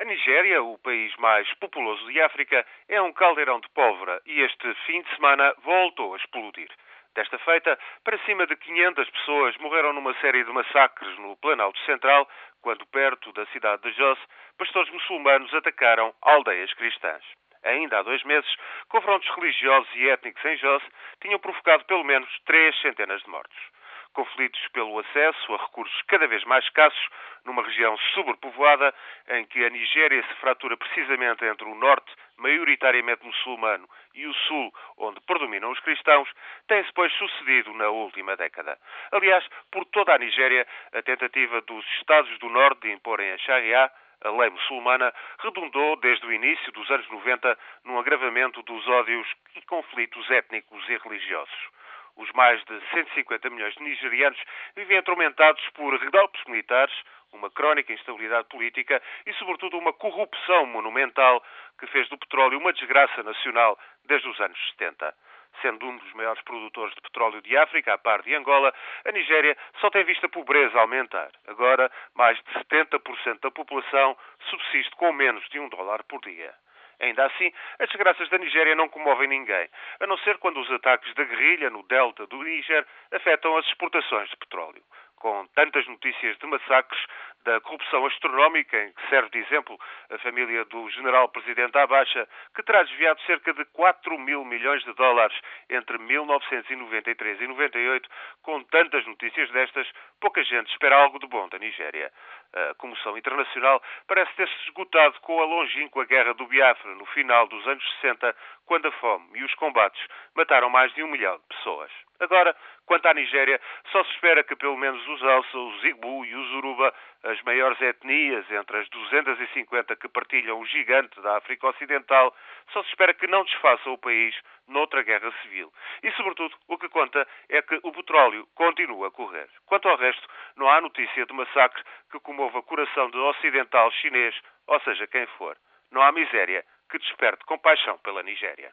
A Nigéria, o país mais populoso de África, é um caldeirão de pólvora e este fim de semana voltou a explodir. Desta feita, para cima de 500 pessoas morreram numa série de massacres no Planalto Central, quando, perto da cidade de Jos, pastores muçulmanos atacaram aldeias cristãs. Ainda há dois meses, confrontos religiosos e étnicos em Jos tinham provocado pelo menos três centenas de mortos conflitos pelo acesso a recursos cada vez mais escassos numa região sobrepovoada em que a Nigéria se fratura precisamente entre o norte, maioritariamente muçulmano, e o sul, onde predominam os cristãos, tem-se, pois, sucedido na última década. Aliás, por toda a Nigéria, a tentativa dos Estados do Norte de imporem a Sharia, a lei muçulmana, redundou desde o início dos anos 90 num agravamento dos ódios e conflitos étnicos e religiosos. Os mais de 150 milhões de nigerianos vivem atormentados por golpes militares, uma crónica instabilidade política e, sobretudo, uma corrupção monumental que fez do petróleo uma desgraça nacional desde os anos 70. Sendo um dos maiores produtores de petróleo de África, a par de Angola, a Nigéria só tem visto a pobreza aumentar. Agora, mais de 70% da população subsiste com menos de um dólar por dia. Ainda assim, as desgraças da Nigéria não comovem ninguém, a não ser quando os ataques da guerrilha no delta do Níger afetam as exportações de petróleo. Com tantas notícias de massacres, da corrupção astronómica, em que serve de exemplo a família do general presidente Abacha, que terá desviado cerca de 4 mil milhões de dólares entre 1993 e 98, com tantas notícias destas, pouca gente espera algo de bom da Nigéria. A comoção internacional parece ter-se esgotado com a longínqua guerra do Biafra no final dos anos 60, quando a fome e os combates mataram mais de um milhão de pessoas. Agora, quanto à Nigéria, só se espera que pelo menos os Hausa, os Igbo e os Uruba, as maiores etnias entre as 250 que partilham o gigante da África Ocidental, só se espera que não desfaçam o país noutra guerra civil. E, sobretudo, o que conta é que o petróleo continua a correr. Quanto ao resto, não há notícia de massacre que comova coração de ocidental chinês, ou seja, quem for. Não há miséria que desperte compaixão pela Nigéria.